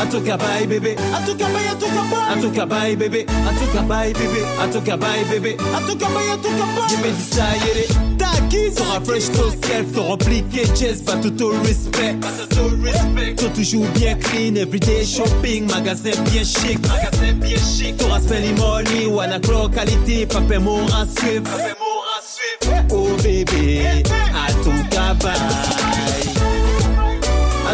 A tout cabaye bye bébé. à tout cabaye, bye, tout cabaye bye. tout cabaye bye bébé. à tout cabaye bye bébé. A tout cabaye bye bébé. à tout cas, bye, en tout cas, bye. Give me this aïe, t'acquises. T'auras fresh to self, t'auras pliqué chest, pas tout au respect. Pas tout au respect. T'auras toujours bien clean, everyday shopping, magasin bien chic. Magasin bien chic. T'auras spelling money, one o'clock qualité, pas paix, mort suivre. Pas paix, suivre. Oh bébé, à tout cabaye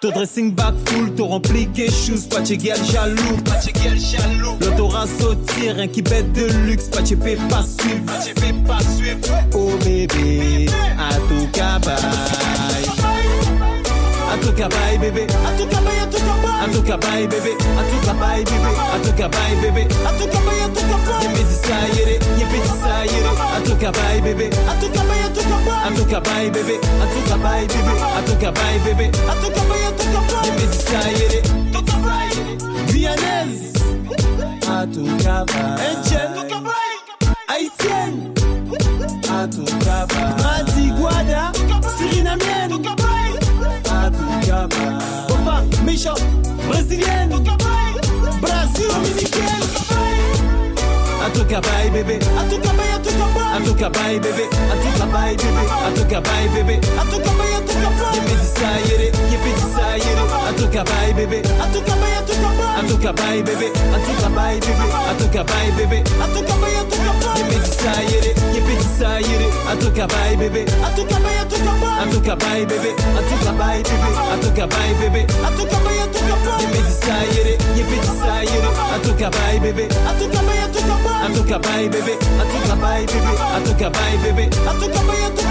Ton dressing bag full, t'as rempli shoes pas chez gueule jaloux, pas chez gueule jaloux. L'autorat sautire, un qui bête de luxe, pas chez pas suivre, pas chez pas suivre. Oh bébé, à tout cabaye. À tout cabaye, bébé. À tout cabaye, à tout cabaye. bye. En tout cabaye, bébé. À tout cabaye, bébé. À tout cabaye, bébé. À tout cabaye, bye, en tout cabaye. bye. Y'a pétis à yéré, y'a pétis à yéré. En tout cabaye, bébé. took a bye, baby. I took a bye, baby. I took a bye, baby. I took a bye, I took a bye. Baby, society. Took a bye. Viennese. I took a bye. Enchen. Took a bye. Haitienne. I took a bye. Mati Guada. Surinamienne. Took a bye. I took a bye. Opa, Misha. Brésilienne. Took a bye. Brasil, Dominicaine. Took a bye. I took a bye, baby. I took a bye, I took a bye. I took a bye, baby. I took a bye, baby baby. baby. baby. baby. baby. Atokabai bébé, Atokabai Atokabai Yepi Tsayere, Yepi Tsayere Atokabai bébé, Atokabai Atokabai Atokabai bébé, Atokabai baby. Atokabai bébé, Atokabai Atokabai Yepi Tsayere, Yepi Tsayere Atokabai bébé, Atokabai Atokabai Atokabai bébé, Atokabai bébé Atokabai bébé, Atokabai Atokabai Yepi Tsayere, Yepi Tsayere Atokabai bébé, Atokabai Atokabai Atokabai bébé, Atokabai bébé Atokabai bébé, Atokabai Atokabai